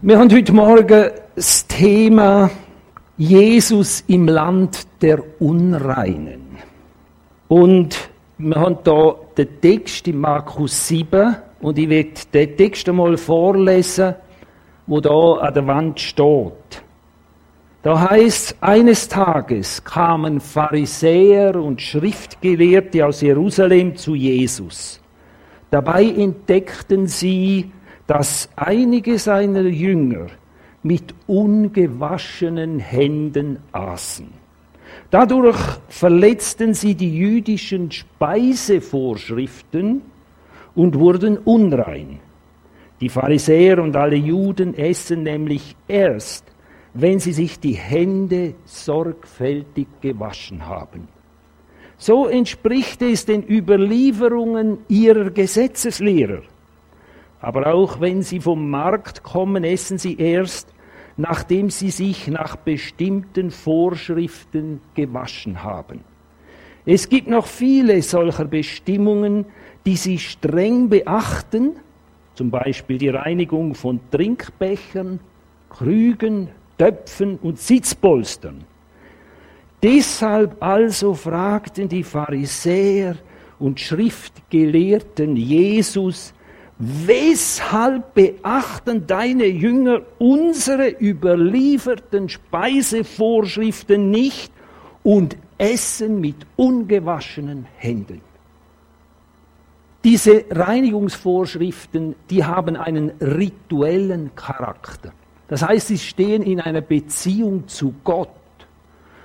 Wir haben heute Morgen das Thema Jesus im Land der Unreinen. Und wir haben da den Text in Markus 7 und ich werde den Text einmal vorlesen, wo da an der Wand steht. Da heißt, eines Tages kamen Pharisäer und Schriftgelehrte aus Jerusalem zu Jesus. Dabei entdeckten sie, dass einige seiner Jünger mit ungewaschenen Händen aßen. Dadurch verletzten sie die jüdischen Speisevorschriften und wurden unrein. Die Pharisäer und alle Juden essen nämlich erst, wenn sie sich die Hände sorgfältig gewaschen haben. So entspricht es den Überlieferungen ihrer Gesetzeslehrer. Aber auch wenn sie vom Markt kommen, essen sie erst, nachdem sie sich nach bestimmten Vorschriften gewaschen haben. Es gibt noch viele solcher Bestimmungen, die sie streng beachten, zum Beispiel die Reinigung von Trinkbechern, Krügen, Töpfen und Sitzpolstern. Deshalb also fragten die Pharisäer und Schriftgelehrten Jesus, Weshalb beachten deine Jünger unsere überlieferten Speisevorschriften nicht und essen mit ungewaschenen Händen? Diese Reinigungsvorschriften, die haben einen rituellen Charakter. Das heißt, sie stehen in einer Beziehung zu Gott.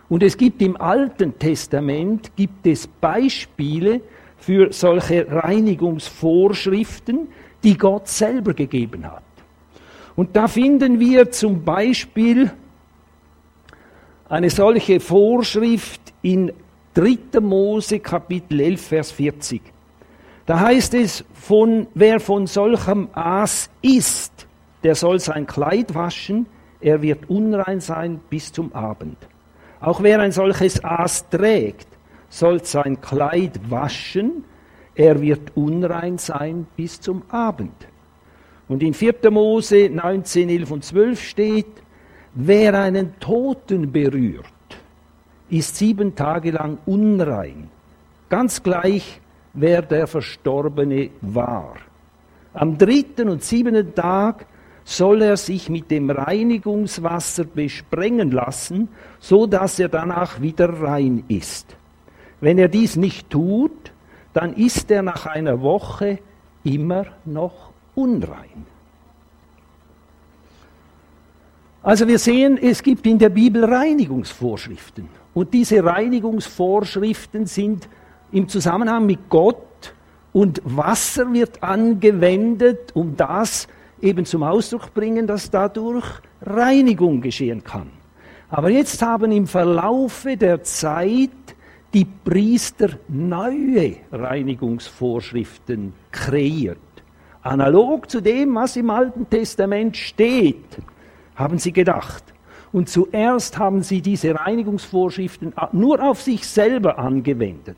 Und es gibt im Alten Testament gibt es Beispiele für solche Reinigungsvorschriften, die Gott selber gegeben hat. Und da finden wir zum Beispiel eine solche Vorschrift in 3. Mose Kapitel 11, Vers 40. Da heißt es, von, wer von solchem Aas isst, der soll sein Kleid waschen, er wird unrein sein bis zum Abend. Auch wer ein solches Aas trägt, soll sein Kleid waschen, er wird unrein sein bis zum Abend. Und in 4. Mose 19, 11 und 12 steht, wer einen Toten berührt, ist sieben Tage lang unrein, ganz gleich, wer der Verstorbene war. Am dritten und siebenten Tag soll er sich mit dem Reinigungswasser besprengen lassen, so dass er danach wieder rein ist. Wenn er dies nicht tut, dann ist er nach einer Woche immer noch unrein. Also wir sehen, es gibt in der Bibel Reinigungsvorschriften. Und diese Reinigungsvorschriften sind im Zusammenhang mit Gott und Wasser wird angewendet, um das eben zum Ausdruck bringen, dass dadurch Reinigung geschehen kann. Aber jetzt haben im Verlaufe der Zeit die Priester neue Reinigungsvorschriften kreiert. Analog zu dem, was im Alten Testament steht, haben sie gedacht. Und zuerst haben sie diese Reinigungsvorschriften nur auf sich selber angewendet.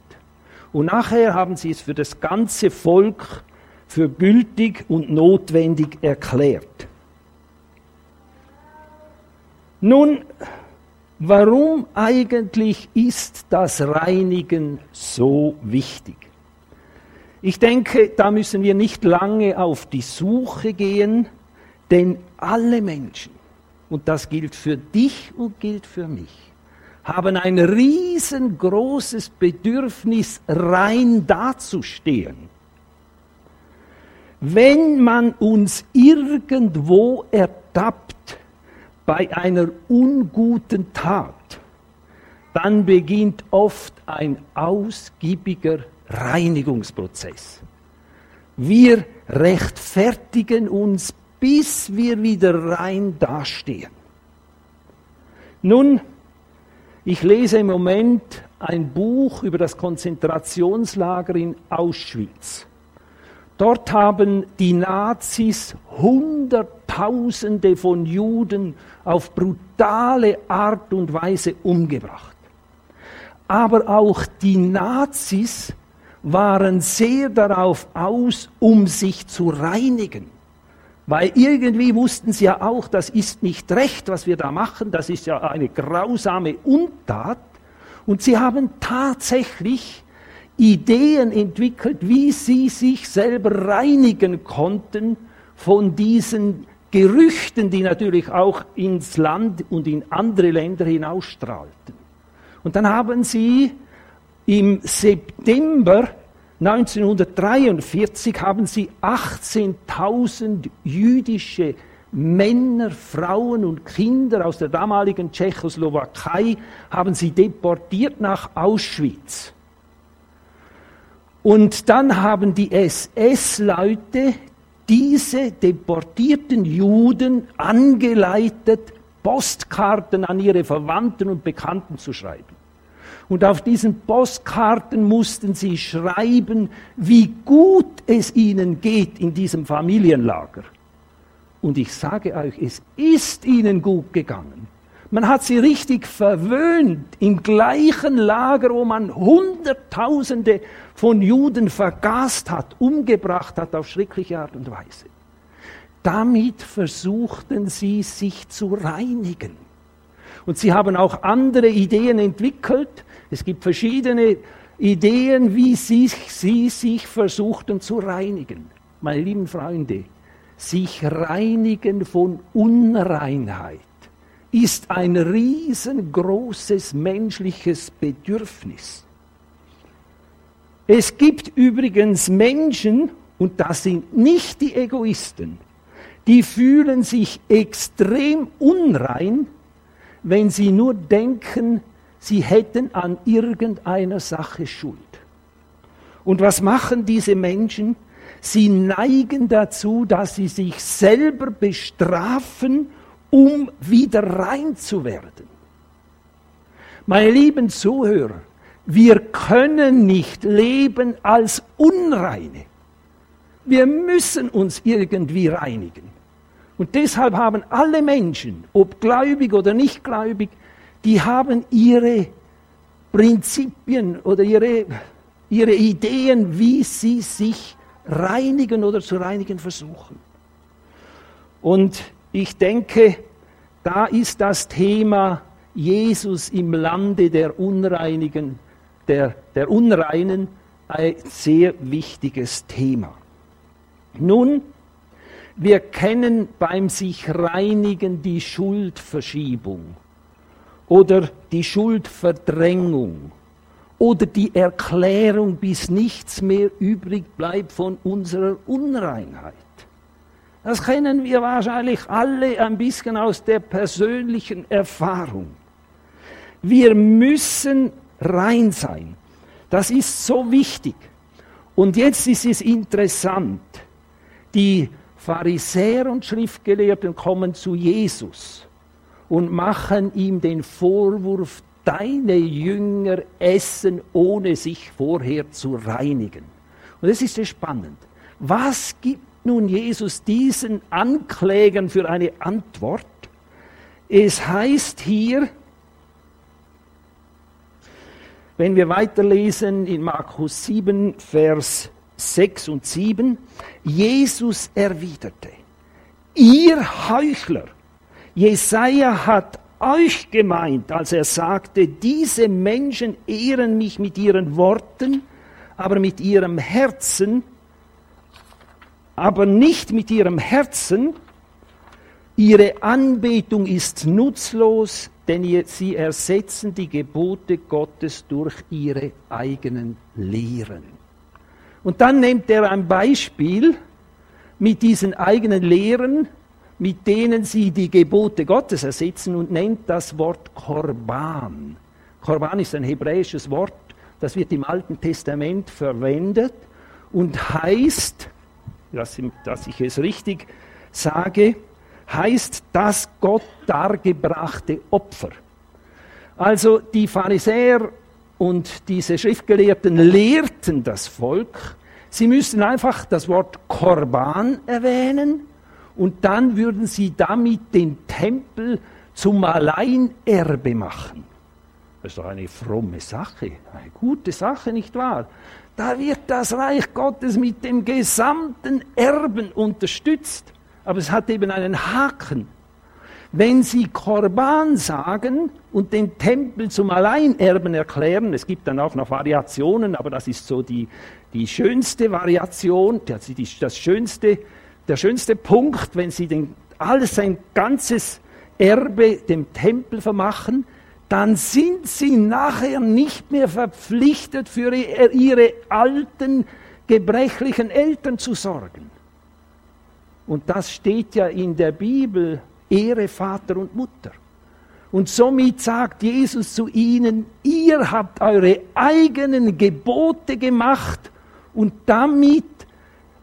Und nachher haben sie es für das ganze Volk für gültig und notwendig erklärt. Nun, Warum eigentlich ist das Reinigen so wichtig? Ich denke, da müssen wir nicht lange auf die Suche gehen, denn alle Menschen, und das gilt für dich und gilt für mich, haben ein riesengroßes Bedürfnis, rein dazustehen. Wenn man uns irgendwo ertappt, bei einer unguten Tat, dann beginnt oft ein ausgiebiger Reinigungsprozess. Wir rechtfertigen uns, bis wir wieder rein dastehen. Nun, ich lese im Moment ein Buch über das Konzentrationslager in Auschwitz. Dort haben die Nazis Hunderttausende von Juden auf brutale Art und Weise umgebracht. Aber auch die Nazis waren sehr darauf aus, um sich zu reinigen. Weil irgendwie wussten sie ja auch, das ist nicht recht, was wir da machen, das ist ja eine grausame Untat. Und sie haben tatsächlich Ideen entwickelt, wie sie sich selber reinigen konnten von diesen Gerüchten, die natürlich auch ins Land und in andere Länder hinausstrahlten. Und dann haben sie im September 1943 haben sie 18.000 jüdische Männer, Frauen und Kinder aus der damaligen Tschechoslowakei haben sie deportiert nach Auschwitz. Und dann haben die SS-Leute diese deportierten Juden angeleitet, Postkarten an ihre Verwandten und Bekannten zu schreiben. Und auf diesen Postkarten mussten sie schreiben, wie gut es ihnen geht in diesem Familienlager. Und ich sage euch, es ist ihnen gut gegangen. Man hat sie richtig verwöhnt im gleichen Lager, wo man Hunderttausende von Juden vergast hat, umgebracht hat auf schreckliche Art und Weise. Damit versuchten sie sich zu reinigen. Und sie haben auch andere Ideen entwickelt. Es gibt verschiedene Ideen, wie sie, sie sich versuchten zu reinigen. Meine lieben Freunde, sich reinigen von Unreinheit ist ein riesengroßes menschliches Bedürfnis. Es gibt übrigens Menschen, und das sind nicht die Egoisten, die fühlen sich extrem unrein, wenn sie nur denken, sie hätten an irgendeiner Sache Schuld. Und was machen diese Menschen? Sie neigen dazu, dass sie sich selber bestrafen, um wieder rein zu werden. Meine lieben Zuhörer, wir können nicht leben als Unreine. Wir müssen uns irgendwie reinigen. Und deshalb haben alle Menschen, ob gläubig oder nicht gläubig, die haben ihre Prinzipien oder ihre, ihre Ideen, wie sie sich reinigen oder zu reinigen versuchen. Und ich denke, da ist das Thema Jesus im Lande der Unreinigen der, der Unreinen ein sehr wichtiges Thema. Nun, wir kennen beim sich reinigen die Schuldverschiebung oder die Schuldverdrängung oder die Erklärung, bis nichts mehr übrig bleibt von unserer Unreinheit. Das kennen wir wahrscheinlich alle ein bisschen aus der persönlichen Erfahrung. Wir müssen rein sein. Das ist so wichtig. Und jetzt ist es interessant. Die Pharisäer und Schriftgelehrten kommen zu Jesus und machen ihm den Vorwurf, deine Jünger essen, ohne sich vorher zu reinigen. Und das ist sehr spannend. Was gibt nun Jesus diesen Anklägern für eine Antwort? Es heißt hier, wenn wir weiterlesen in Markus 7, Vers 6 und 7, Jesus erwiderte, ihr Heuchler, Jesaja hat euch gemeint, als er sagte, diese Menschen ehren mich mit ihren Worten, aber mit ihrem Herzen, aber nicht mit ihrem Herzen. Ihre Anbetung ist nutzlos, denn sie ersetzen die Gebote Gottes durch ihre eigenen Lehren. Und dann nimmt er ein Beispiel mit diesen eigenen Lehren, mit denen sie die Gebote Gottes ersetzen und nennt das Wort Korban. Korban ist ein hebräisches Wort, das wird im Alten Testament verwendet und heißt, dass, ich es richtig sage, heißt das Gott dargebrachte Opfer. Also die Pharisäer und diese Schriftgelehrten lehrten das Volk, sie müssten einfach das Wort Korban erwähnen und dann würden sie damit den Tempel zum Alleinerbe machen. Das ist doch eine fromme Sache, eine gute Sache, nicht wahr? Da wird das Reich Gottes mit dem gesamten Erben unterstützt. Aber es hat eben einen Haken. Wenn Sie Korban sagen und den Tempel zum Alleinerben erklären, es gibt dann auch noch Variationen, aber das ist so die, die schönste Variation, das, das schönste, der schönste Punkt, wenn Sie den, alles sein ganzes Erbe dem Tempel vermachen, dann sind Sie nachher nicht mehr verpflichtet, für Ihre alten, gebrechlichen Eltern zu sorgen. Und das steht ja in der Bibel Ehre Vater und Mutter. Und somit sagt Jesus zu ihnen, ihr habt eure eigenen Gebote gemacht und damit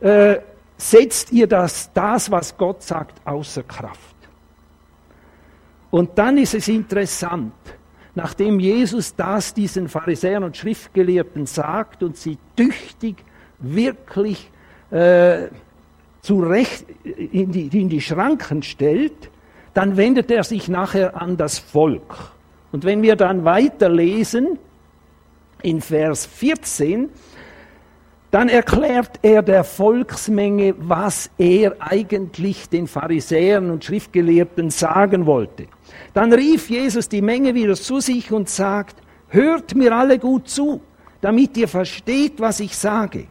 äh, setzt ihr das, das, was Gott sagt, außer Kraft. Und dann ist es interessant, nachdem Jesus das diesen Pharisäern und Schriftgelehrten sagt und sie tüchtig, wirklich äh, zurecht in die, in die Schranken stellt, dann wendet er sich nachher an das Volk. Und wenn wir dann weiterlesen, in Vers 14, dann erklärt er der Volksmenge, was er eigentlich den Pharisäern und Schriftgelehrten sagen wollte. Dann rief Jesus die Menge wieder zu sich und sagt, hört mir alle gut zu, damit ihr versteht, was ich sage.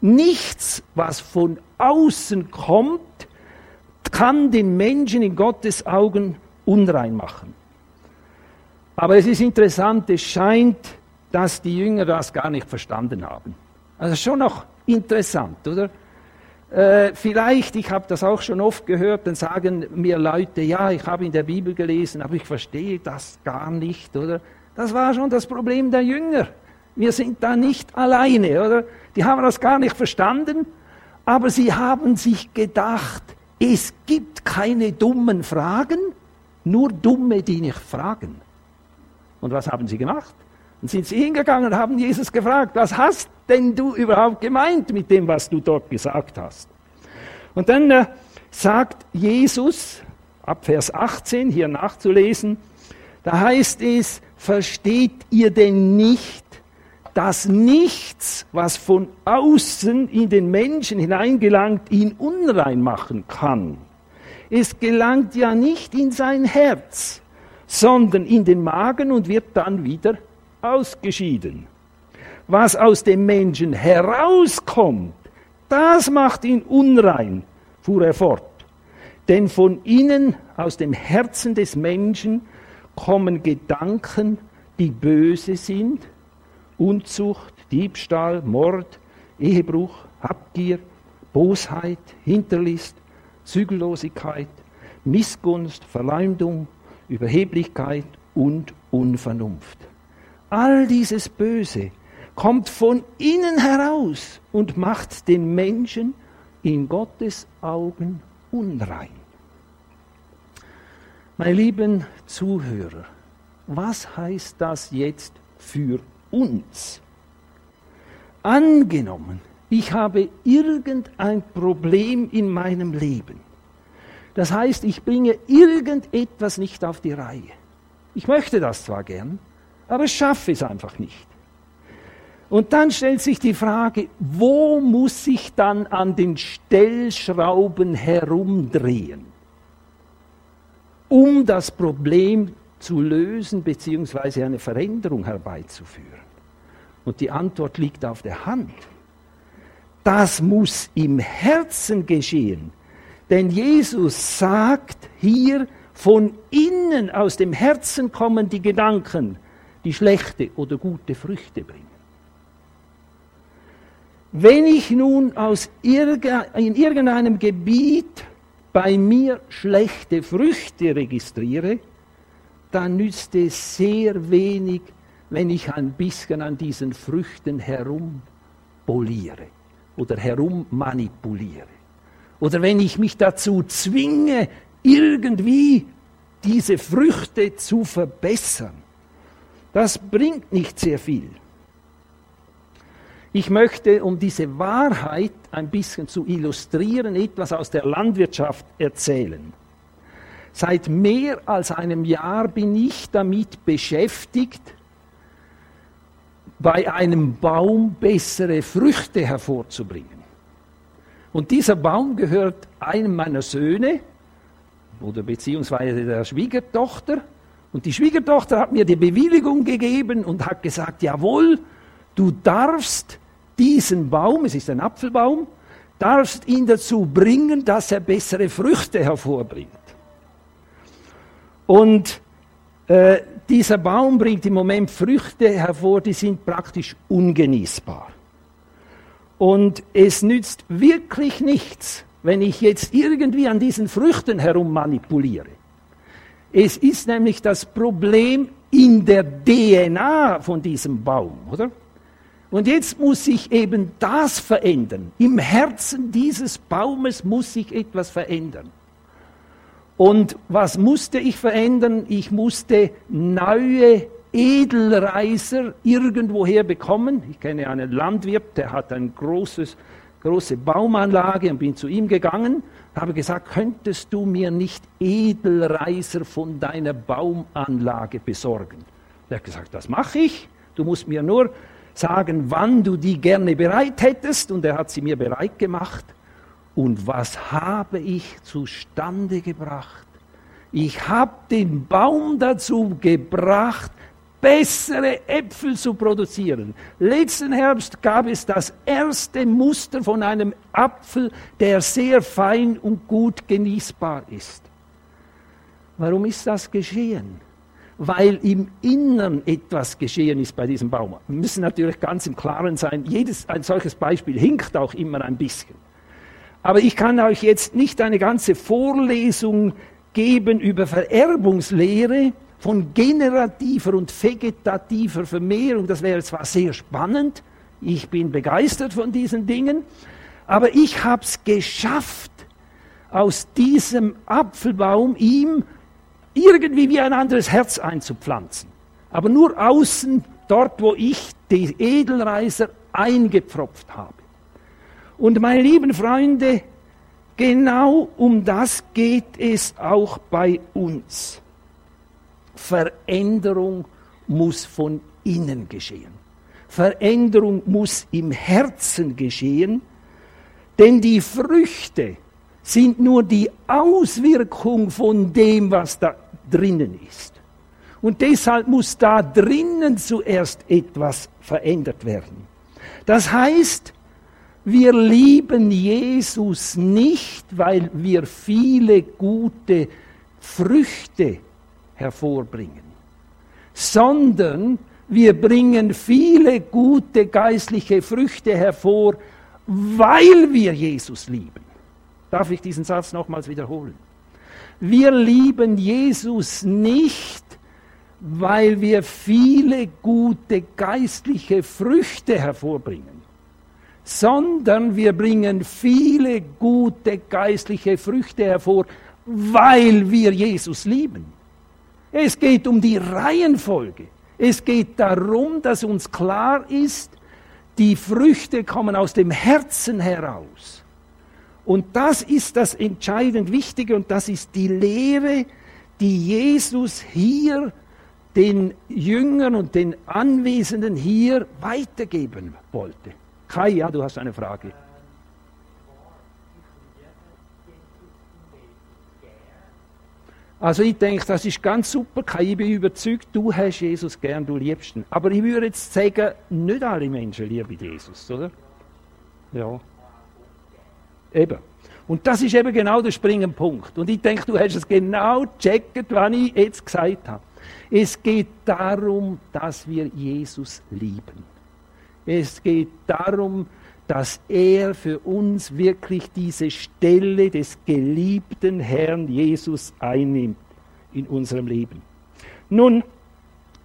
Nichts, was von außen kommt, kann den Menschen in Gottes Augen unrein machen. Aber es ist interessant, es scheint, dass die Jünger das gar nicht verstanden haben. Also schon noch interessant, oder? Äh, vielleicht, ich habe das auch schon oft gehört, dann sagen mir Leute, ja, ich habe in der Bibel gelesen, aber ich verstehe das gar nicht, oder? Das war schon das Problem der Jünger. Wir sind da nicht alleine, oder? Die haben das gar nicht verstanden, aber sie haben sich gedacht, es gibt keine dummen Fragen, nur Dumme, die nicht fragen. Und was haben sie gemacht? Und sind sie hingegangen und haben Jesus gefragt, was hast denn du überhaupt gemeint mit dem, was du dort gesagt hast? Und dann äh, sagt Jesus, ab Vers 18 hier nachzulesen, da heißt es, versteht ihr denn nicht, dass nichts, was von außen in den Menschen hineingelangt, ihn unrein machen kann. Es gelangt ja nicht in sein Herz, sondern in den Magen und wird dann wieder ausgeschieden. Was aus dem Menschen herauskommt, das macht ihn unrein, fuhr er fort. Denn von innen, aus dem Herzen des Menschen, kommen Gedanken, die böse sind, Unzucht, Diebstahl, Mord, Ehebruch, Habgier, Bosheit, Hinterlist, Zügellosigkeit, Missgunst, Verleumdung, Überheblichkeit und Unvernunft. All dieses Böse kommt von innen heraus und macht den Menschen in Gottes Augen unrein. Meine lieben Zuhörer, was heißt das jetzt für uns. Angenommen, ich habe irgendein Problem in meinem Leben. Das heißt, ich bringe irgendetwas nicht auf die Reihe. Ich möchte das zwar gern, aber schaffe es einfach nicht. Und dann stellt sich die Frage, wo muss ich dann an den Stellschrauben herumdrehen, um das Problem zu lösen bzw. eine Veränderung herbeizuführen? Und die Antwort liegt auf der Hand. Das muss im Herzen geschehen. Denn Jesus sagt hier, von innen aus dem Herzen kommen die Gedanken, die schlechte oder gute Früchte bringen. Wenn ich nun aus in irgendeinem Gebiet bei mir schlechte Früchte registriere, dann nützt es sehr wenig, wenn ich ein bisschen an diesen Früchten herumpoliere oder herummanipuliere. Oder wenn ich mich dazu zwinge, irgendwie diese Früchte zu verbessern. Das bringt nicht sehr viel. Ich möchte, um diese Wahrheit ein bisschen zu illustrieren, etwas aus der Landwirtschaft erzählen. Seit mehr als einem Jahr bin ich damit beschäftigt, bei einem Baum bessere Früchte hervorzubringen. Und dieser Baum gehört einem meiner Söhne oder beziehungsweise der Schwiegertochter. Und die Schwiegertochter hat mir die Bewilligung gegeben und hat gesagt, jawohl, du darfst diesen Baum, es ist ein Apfelbaum, darfst ihn dazu bringen, dass er bessere Früchte hervorbringt. Und äh, dieser Baum bringt im Moment Früchte hervor, die sind praktisch ungenießbar. Und es nützt wirklich nichts, wenn ich jetzt irgendwie an diesen Früchten herum manipuliere. Es ist nämlich das Problem in der DNA von diesem Baum, oder? Und jetzt muss sich eben das verändern. Im Herzen dieses Baumes muss sich etwas verändern. Und was musste ich verändern? Ich musste neue Edelreiser irgendwoher bekommen. Ich kenne einen Landwirt, der hat eine großes, große Baumanlage und bin zu ihm gegangen, habe gesagt, könntest du mir nicht Edelreiser von deiner Baumanlage besorgen? Er hat gesagt, das mache ich. Du musst mir nur sagen, wann du die gerne bereit hättest. Und er hat sie mir bereit gemacht. Und was habe ich zustande gebracht? Ich habe den Baum dazu gebracht, bessere Äpfel zu produzieren. Letzten Herbst gab es das erste Muster von einem Apfel, der sehr fein und gut genießbar ist. Warum ist das geschehen? Weil im Innern etwas geschehen ist bei diesem Baum. Wir müssen natürlich ganz im Klaren sein, jedes ein solches Beispiel hinkt auch immer ein bisschen. Aber ich kann euch jetzt nicht eine ganze Vorlesung geben über Vererbungslehre, von generativer und vegetativer Vermehrung, das wäre zwar sehr spannend, ich bin begeistert von diesen Dingen, aber ich habe es geschafft, aus diesem Apfelbaum ihm irgendwie wie ein anderes Herz einzupflanzen. Aber nur außen, dort wo ich die Edelreiser eingepfropft habe. Und meine lieben Freunde, genau um das geht es auch bei uns. Veränderung muss von innen geschehen. Veränderung muss im Herzen geschehen, denn die Früchte sind nur die Auswirkung von dem, was da drinnen ist. Und deshalb muss da drinnen zuerst etwas verändert werden. Das heißt, wir lieben Jesus nicht, weil wir viele gute Früchte hervorbringen, sondern wir bringen viele gute geistliche Früchte hervor, weil wir Jesus lieben. Darf ich diesen Satz nochmals wiederholen? Wir lieben Jesus nicht, weil wir viele gute geistliche Früchte hervorbringen, sondern wir bringen viele gute geistliche Früchte hervor, weil wir Jesus lieben. Es geht um die Reihenfolge. Es geht darum, dass uns klar ist, die Früchte kommen aus dem Herzen heraus. Und das ist das entscheidend Wichtige und das ist die Lehre, die Jesus hier den Jüngern und den Anwesenden hier weitergeben wollte. Kai, ja, du hast eine Frage. Also ich denke, das ist ganz super. Ich bin überzeugt, du hast Jesus gern, du liebst ihn. Aber ich würde jetzt sagen, nicht alle Menschen lieben Jesus, oder? Ja. Eben. Und das ist eben genau der springende Punkt. Und ich denke, du hast es genau gecheckt, was ich jetzt gesagt habe. Es geht darum, dass wir Jesus lieben. Es geht darum, dass er für uns wirklich diese Stelle des geliebten Herrn Jesus einnimmt in unserem Leben. Nun,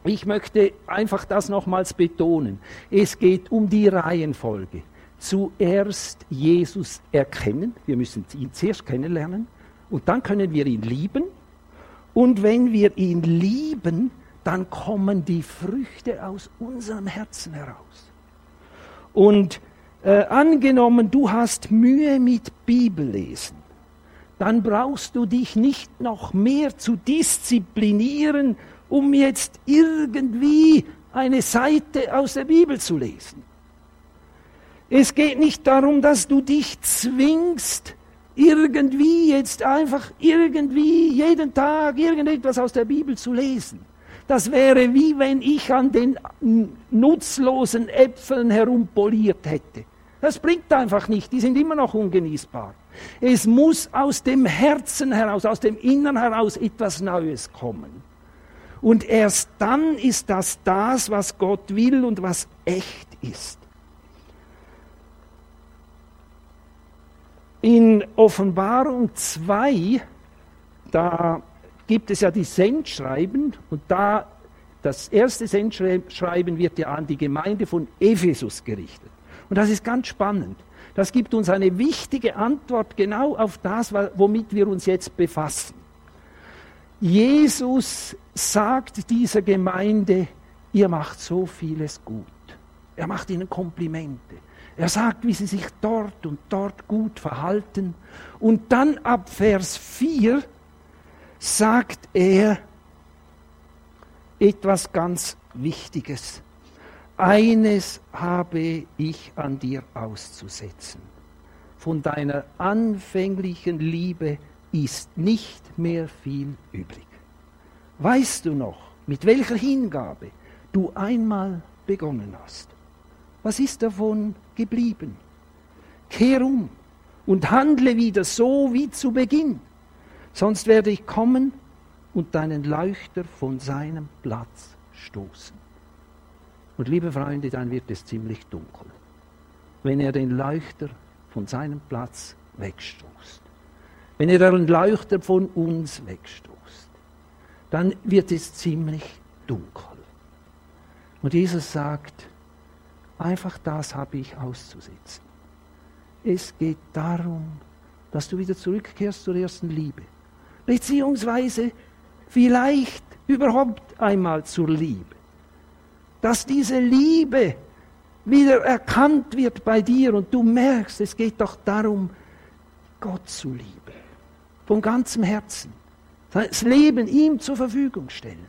ich möchte einfach das nochmals betonen. Es geht um die Reihenfolge. Zuerst Jesus erkennen, wir müssen ihn zuerst kennenlernen und dann können wir ihn lieben. Und wenn wir ihn lieben, dann kommen die Früchte aus unserem Herzen heraus. Und äh, angenommen, du hast Mühe mit Bibellesen, dann brauchst du dich nicht noch mehr zu disziplinieren, um jetzt irgendwie eine Seite aus der Bibel zu lesen. Es geht nicht darum, dass du dich zwingst, irgendwie jetzt einfach irgendwie jeden Tag irgendetwas aus der Bibel zu lesen. Das wäre wie wenn ich an den nutzlosen Äpfeln herumpoliert hätte. Das bringt einfach nicht, die sind immer noch ungenießbar. Es muss aus dem Herzen heraus, aus dem Innern heraus etwas Neues kommen. Und erst dann ist das das, was Gott will und was echt ist. In Offenbarung 2, da gibt es ja die Sendschreiben und da das erste Sendschreiben wird ja an die Gemeinde von Ephesus gerichtet. Und das ist ganz spannend. Das gibt uns eine wichtige Antwort genau auf das, womit wir uns jetzt befassen. Jesus sagt dieser Gemeinde, ihr macht so vieles gut. Er macht ihnen Komplimente. Er sagt, wie sie sich dort und dort gut verhalten. Und dann ab Vers 4 sagt er etwas ganz Wichtiges. Eines habe ich an dir auszusetzen. Von deiner anfänglichen Liebe ist nicht mehr viel übrig. Weißt du noch, mit welcher Hingabe du einmal begonnen hast? Was ist davon geblieben? Kehr um und handle wieder so wie zu Beginn, sonst werde ich kommen und deinen Leuchter von seinem Platz stoßen. Und liebe Freunde, dann wird es ziemlich dunkel, wenn er den Leuchter von seinem Platz wegstoßt. Wenn er den Leuchter von uns wegstoßt, dann wird es ziemlich dunkel. Und Jesus sagt, einfach das habe ich auszusetzen. Es geht darum, dass du wieder zurückkehrst zur ersten Liebe. Beziehungsweise vielleicht überhaupt einmal zur Liebe dass diese Liebe wieder erkannt wird bei dir und du merkst, es geht doch darum, Gott zu lieben. Von ganzem Herzen. Das Leben ihm zur Verfügung stellen.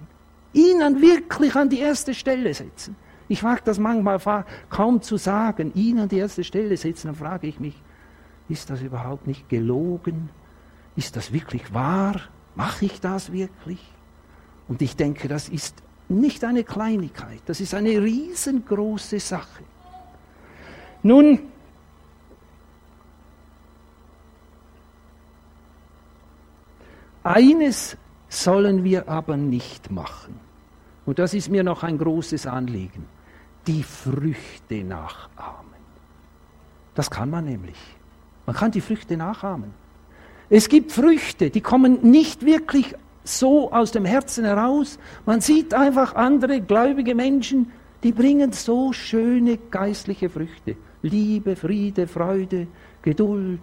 Ihn dann wirklich an die erste Stelle setzen. Ich wage das manchmal kaum zu sagen, ihn an die erste Stelle setzen, dann frage ich mich, ist das überhaupt nicht gelogen? Ist das wirklich wahr? Mache ich das wirklich? Und ich denke, das ist nicht eine Kleinigkeit, das ist eine riesengroße Sache. Nun, eines sollen wir aber nicht machen, und das ist mir noch ein großes Anliegen, die Früchte nachahmen. Das kann man nämlich. Man kann die Früchte nachahmen. Es gibt Früchte, die kommen nicht wirklich so aus dem Herzen heraus. Man sieht einfach andere gläubige Menschen, die bringen so schöne geistliche Früchte. Liebe, Friede, Freude, Geduld,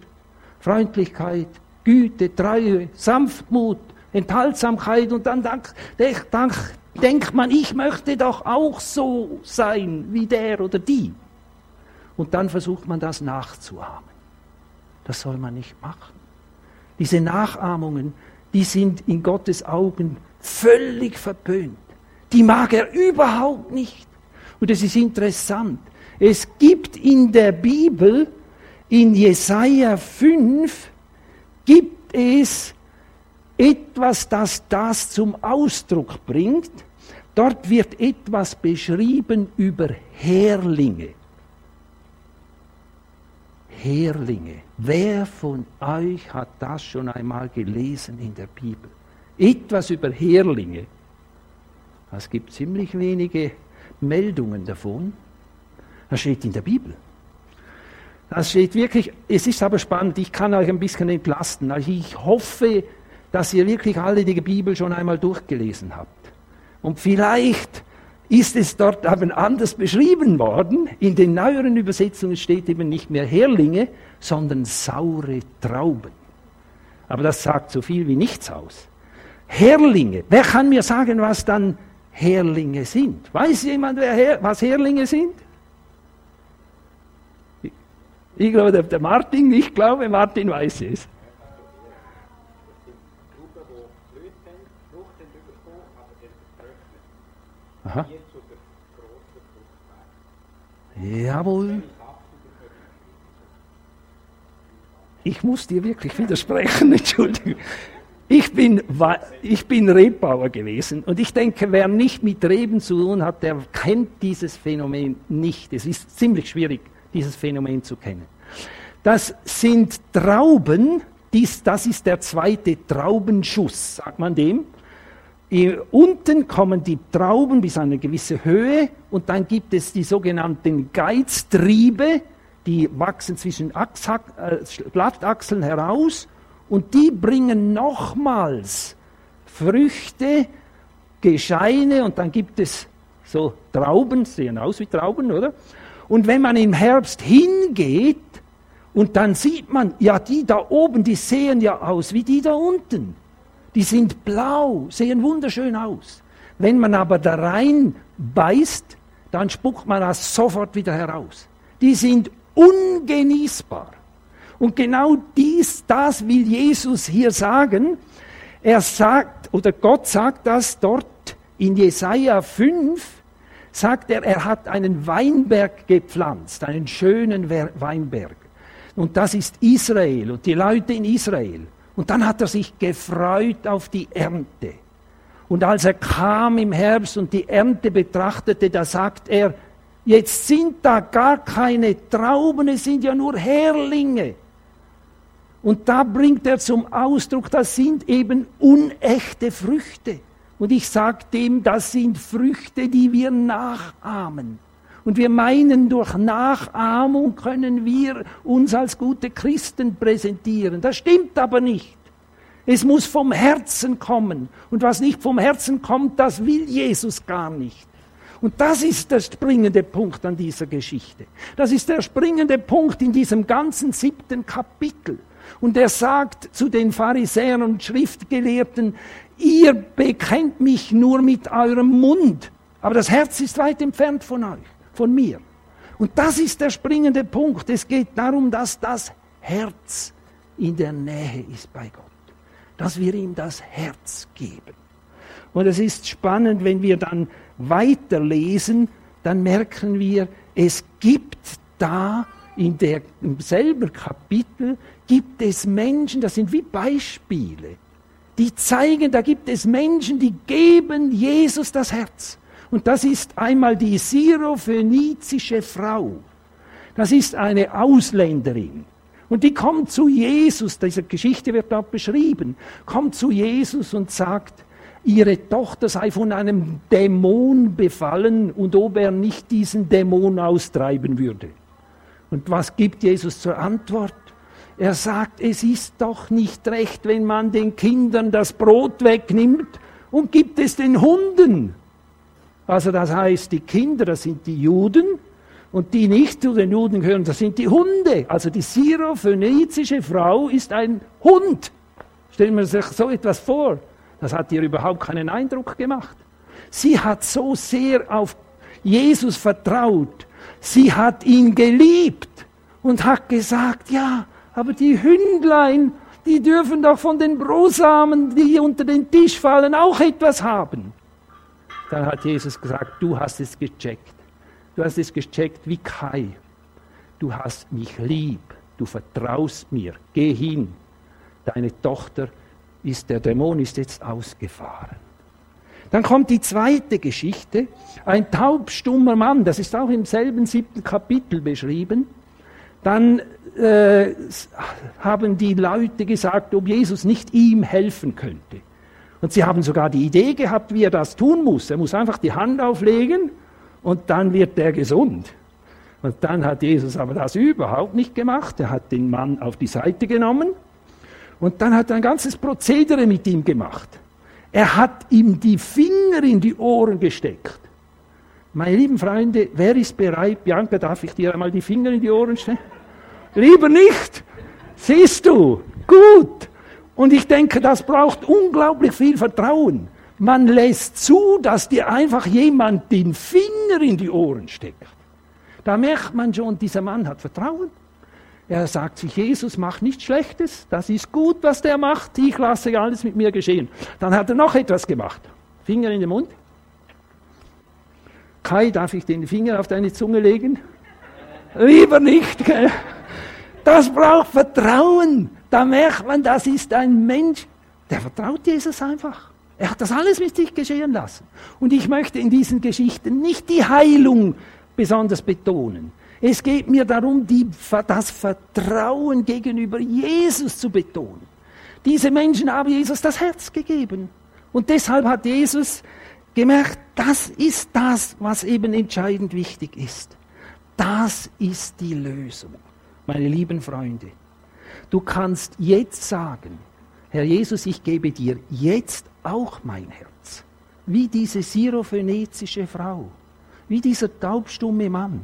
Freundlichkeit, Güte, Treue, Sanftmut, Enthaltsamkeit und dann dank, dank, denkt man, ich möchte doch auch so sein wie der oder die. Und dann versucht man das nachzuahmen. Das soll man nicht machen. Diese Nachahmungen, die sind in Gottes Augen völlig verpönt. Die mag er überhaupt nicht. Und es ist interessant. Es gibt in der Bibel, in Jesaja 5, gibt es etwas, das das zum Ausdruck bringt. Dort wird etwas beschrieben über Herlinge. Herlinge. Wer von euch hat das schon einmal gelesen in der Bibel? Etwas über Herlinge. Es gibt ziemlich wenige Meldungen davon. Das steht in der Bibel. Das steht wirklich, es ist aber spannend, ich kann euch ein bisschen entlasten. Also ich hoffe, dass ihr wirklich alle die Bibel schon einmal durchgelesen habt. Und vielleicht ist es dort eben anders beschrieben worden. In den neueren Übersetzungen steht eben nicht mehr Herlinge, sondern saure Trauben. Aber das sagt so viel wie nichts aus. Herlinge. Wer kann mir sagen, was dann Herlinge sind? Weiß jemand, Her was Herlinge sind? Ich glaube, der Martin, ich glaube, Martin weiß es. Aha. Jawohl. Ich muss dir wirklich widersprechen, Entschuldigung. Ich bin, ich bin Rebbauer gewesen und ich denke, wer nicht mit Reben zu tun hat, der kennt dieses Phänomen nicht. Es ist ziemlich schwierig, dieses Phänomen zu kennen. Das sind Trauben, dies, das ist der zweite Traubenschuss, sagt man dem. Unten kommen die Trauben bis eine gewisse Höhe und dann gibt es die sogenannten Geiztriebe, die wachsen zwischen Achshack, äh, Blattachseln heraus und die bringen nochmals Früchte, Gescheine und dann gibt es so Trauben, sehen aus wie Trauben, oder? Und wenn man im Herbst hingeht und dann sieht man, ja, die da oben, die sehen ja aus wie die da unten. Die sind blau, sehen wunderschön aus. Wenn man aber da rein beißt, dann spuckt man das sofort wieder heraus. Die sind ungenießbar. Und genau dies, das will Jesus hier sagen. Er sagt, oder Gott sagt das dort in Jesaja 5, sagt er, er hat einen Weinberg gepflanzt, einen schönen Weinberg. Und das ist Israel und die Leute in Israel. Und dann hat er sich gefreut auf die Ernte. Und als er kam im Herbst und die Ernte betrachtete, da sagt er, jetzt sind da gar keine Trauben, es sind ja nur Herlinge. Und da bringt er zum Ausdruck, das sind eben unechte Früchte. Und ich sage dem, das sind Früchte, die wir nachahmen. Und wir meinen, durch Nachahmung können wir uns als gute Christen präsentieren. Das stimmt aber nicht. Es muss vom Herzen kommen. Und was nicht vom Herzen kommt, das will Jesus gar nicht. Und das ist der springende Punkt an dieser Geschichte. Das ist der springende Punkt in diesem ganzen siebten Kapitel. Und er sagt zu den Pharisäern und Schriftgelehrten, ihr bekennt mich nur mit eurem Mund, aber das Herz ist weit entfernt von euch, von mir. Und das ist der springende Punkt. Es geht darum, dass das Herz in der Nähe ist bei Gott, dass wir ihm das Herz geben. Und es ist spannend, wenn wir dann weiterlesen, dann merken wir, es gibt da in der, im selben Kapitel gibt es Menschen, das sind wie Beispiele, die zeigen, da gibt es Menschen, die geben Jesus das Herz. Und das ist einmal die syrophönizische Frau. Das ist eine Ausländerin. Und die kommt zu Jesus, diese Geschichte wird dort beschrieben, kommt zu Jesus und sagt, ihre Tochter sei von einem Dämon befallen und ob er nicht diesen Dämon austreiben würde. Und was gibt Jesus zur Antwort? Er sagt, es ist doch nicht recht, wenn man den Kindern das Brot wegnimmt und gibt es den Hunden. Also das heißt, die Kinder, das sind die Juden und die nicht zu den Juden gehören, das sind die Hunde. Also die syrophönizische Frau ist ein Hund. Stellen wir sich so etwas vor. Das hat ihr überhaupt keinen Eindruck gemacht. Sie hat so sehr auf Jesus vertraut. Sie hat ihn geliebt und hat gesagt, ja, aber die Hündlein, die dürfen doch von den Brosamen, die unter den Tisch fallen, auch etwas haben. Dann hat Jesus gesagt, du hast es gecheckt. Du hast es gecheckt wie Kai. Du hast mich lieb. Du vertraust mir. Geh hin. Deine Tochter ist, der Dämon ist jetzt ausgefahren. Dann kommt die zweite Geschichte. Ein taubstummer Mann, das ist auch im selben siebten Kapitel beschrieben. Dann äh, haben die Leute gesagt, ob Jesus nicht ihm helfen könnte. Und sie haben sogar die Idee gehabt, wie er das tun muss. Er muss einfach die Hand auflegen und dann wird er gesund. Und dann hat Jesus aber das überhaupt nicht gemacht. Er hat den Mann auf die Seite genommen und dann hat er ein ganzes Prozedere mit ihm gemacht. Er hat ihm die Finger in die Ohren gesteckt. Meine lieben Freunde, wer ist bereit? Bianca, darf ich dir einmal die Finger in die Ohren stecken? Lieber nicht. Siehst du? Gut. Und ich denke, das braucht unglaublich viel Vertrauen. Man lässt zu, dass dir einfach jemand den Finger in die Ohren steckt. Da merkt man schon, dieser Mann hat Vertrauen. Er sagt sich, Jesus macht nichts Schlechtes, das ist gut, was der macht, ich lasse alles mit mir geschehen. Dann hat er noch etwas gemacht. Finger in den Mund. Kai, darf ich den Finger auf deine Zunge legen? Lieber nicht. Gell? Das braucht Vertrauen. Da merkt man, das ist ein Mensch, der vertraut Jesus einfach. Er hat das alles mit sich geschehen lassen. Und ich möchte in diesen Geschichten nicht die Heilung besonders betonen. Es geht mir darum, die, das Vertrauen gegenüber Jesus zu betonen. Diese Menschen haben Jesus das Herz gegeben. Und deshalb hat Jesus gemerkt, das ist das, was eben entscheidend wichtig ist. Das ist die Lösung, meine lieben Freunde. Du kannst jetzt sagen, Herr Jesus, ich gebe dir jetzt auch mein Herz. Wie diese syrophönizische Frau, wie dieser taubstumme Mann.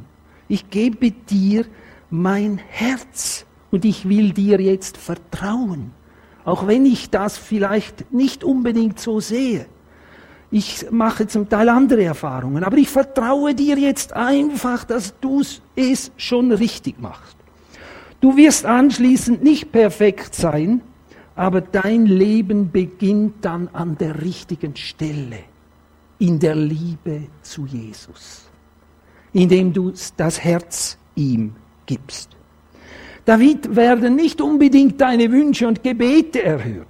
Ich gebe dir mein Herz und ich will dir jetzt vertrauen, auch wenn ich das vielleicht nicht unbedingt so sehe. Ich mache zum Teil andere Erfahrungen, aber ich vertraue dir jetzt einfach, dass du es schon richtig machst. Du wirst anschließend nicht perfekt sein, aber dein Leben beginnt dann an der richtigen Stelle, in der Liebe zu Jesus indem du das Herz ihm gibst. David werden nicht unbedingt deine Wünsche und Gebete erhört.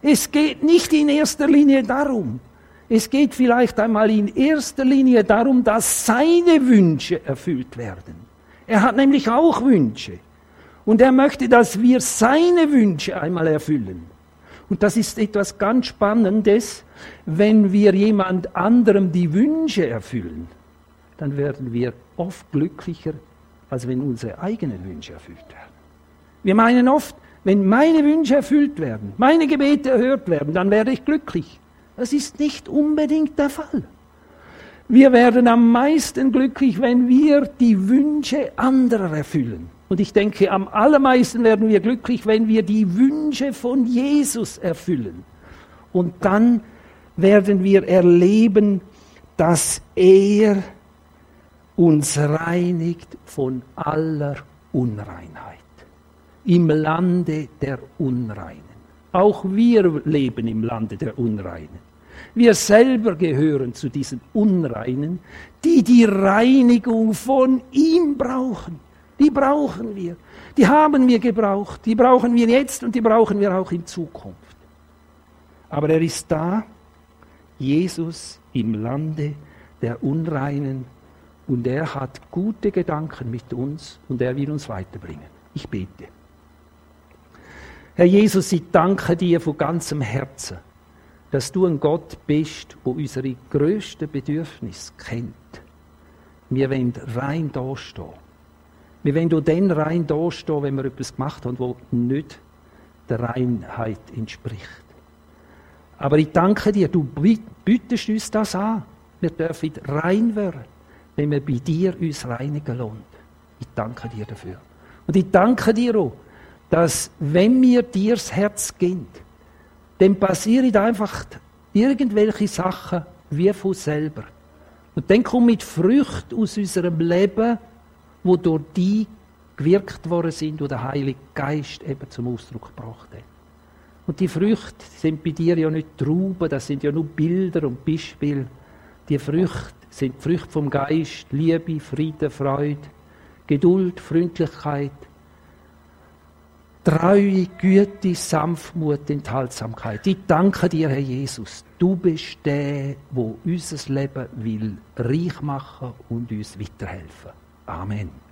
Es geht nicht in erster Linie darum. Es geht vielleicht einmal in erster Linie darum, dass seine Wünsche erfüllt werden. Er hat nämlich auch Wünsche. Und er möchte, dass wir seine Wünsche einmal erfüllen. Und das ist etwas ganz Spannendes, wenn wir jemand anderem die Wünsche erfüllen dann werden wir oft glücklicher, als wenn unsere eigenen Wünsche erfüllt werden. Wir meinen oft, wenn meine Wünsche erfüllt werden, meine Gebete erhört werden, dann werde ich glücklich. Das ist nicht unbedingt der Fall. Wir werden am meisten glücklich, wenn wir die Wünsche anderer erfüllen. Und ich denke, am allermeisten werden wir glücklich, wenn wir die Wünsche von Jesus erfüllen. Und dann werden wir erleben, dass er uns reinigt von aller Unreinheit. Im Lande der Unreinen. Auch wir leben im Lande der Unreinen. Wir selber gehören zu diesen Unreinen, die die Reinigung von ihm brauchen. Die brauchen wir. Die haben wir gebraucht. Die brauchen wir jetzt und die brauchen wir auch in Zukunft. Aber er ist da, Jesus im Lande der Unreinen und er hat gute Gedanken mit uns und er will uns weiterbringen. Ich bete. Herr Jesus, ich danke dir von ganzem Herzen, dass du ein Gott bist, wo unsere größten Bedürfnisse kennt. Wir wollen rein dastehen. Wir wollen auch dann rein dastehen, wenn wir etwas gemacht haben, wo nicht der Reinheit entspricht. Aber ich danke dir, du bietest uns das an. Wir dürfen rein werden wenn wir bei dir uns reinigen lohnt. Ich danke dir dafür. Und ich danke dir auch, dass wenn mir dir das Herz gehen, dann passieren einfach irgendwelche Sachen wie von selber. Und dann kommen mit Früchten aus unserem Leben, wo durch die gewirkt worden sind, wo der Heilige Geist eben zum Ausdruck gebracht hat. Und die Früchte sind bei dir ja nicht Trauben, das sind ja nur Bilder und Beispiele. Die Früchte sind Früchte vom Geist, Liebe, Friede, Freude, Geduld, Freundlichkeit, Treue, Güte, Sanftmut, Enthaltsamkeit. Ich danke dir, Herr Jesus. Du bist der, wo unser Leben will reich machen und uns weiterhelfen. Amen.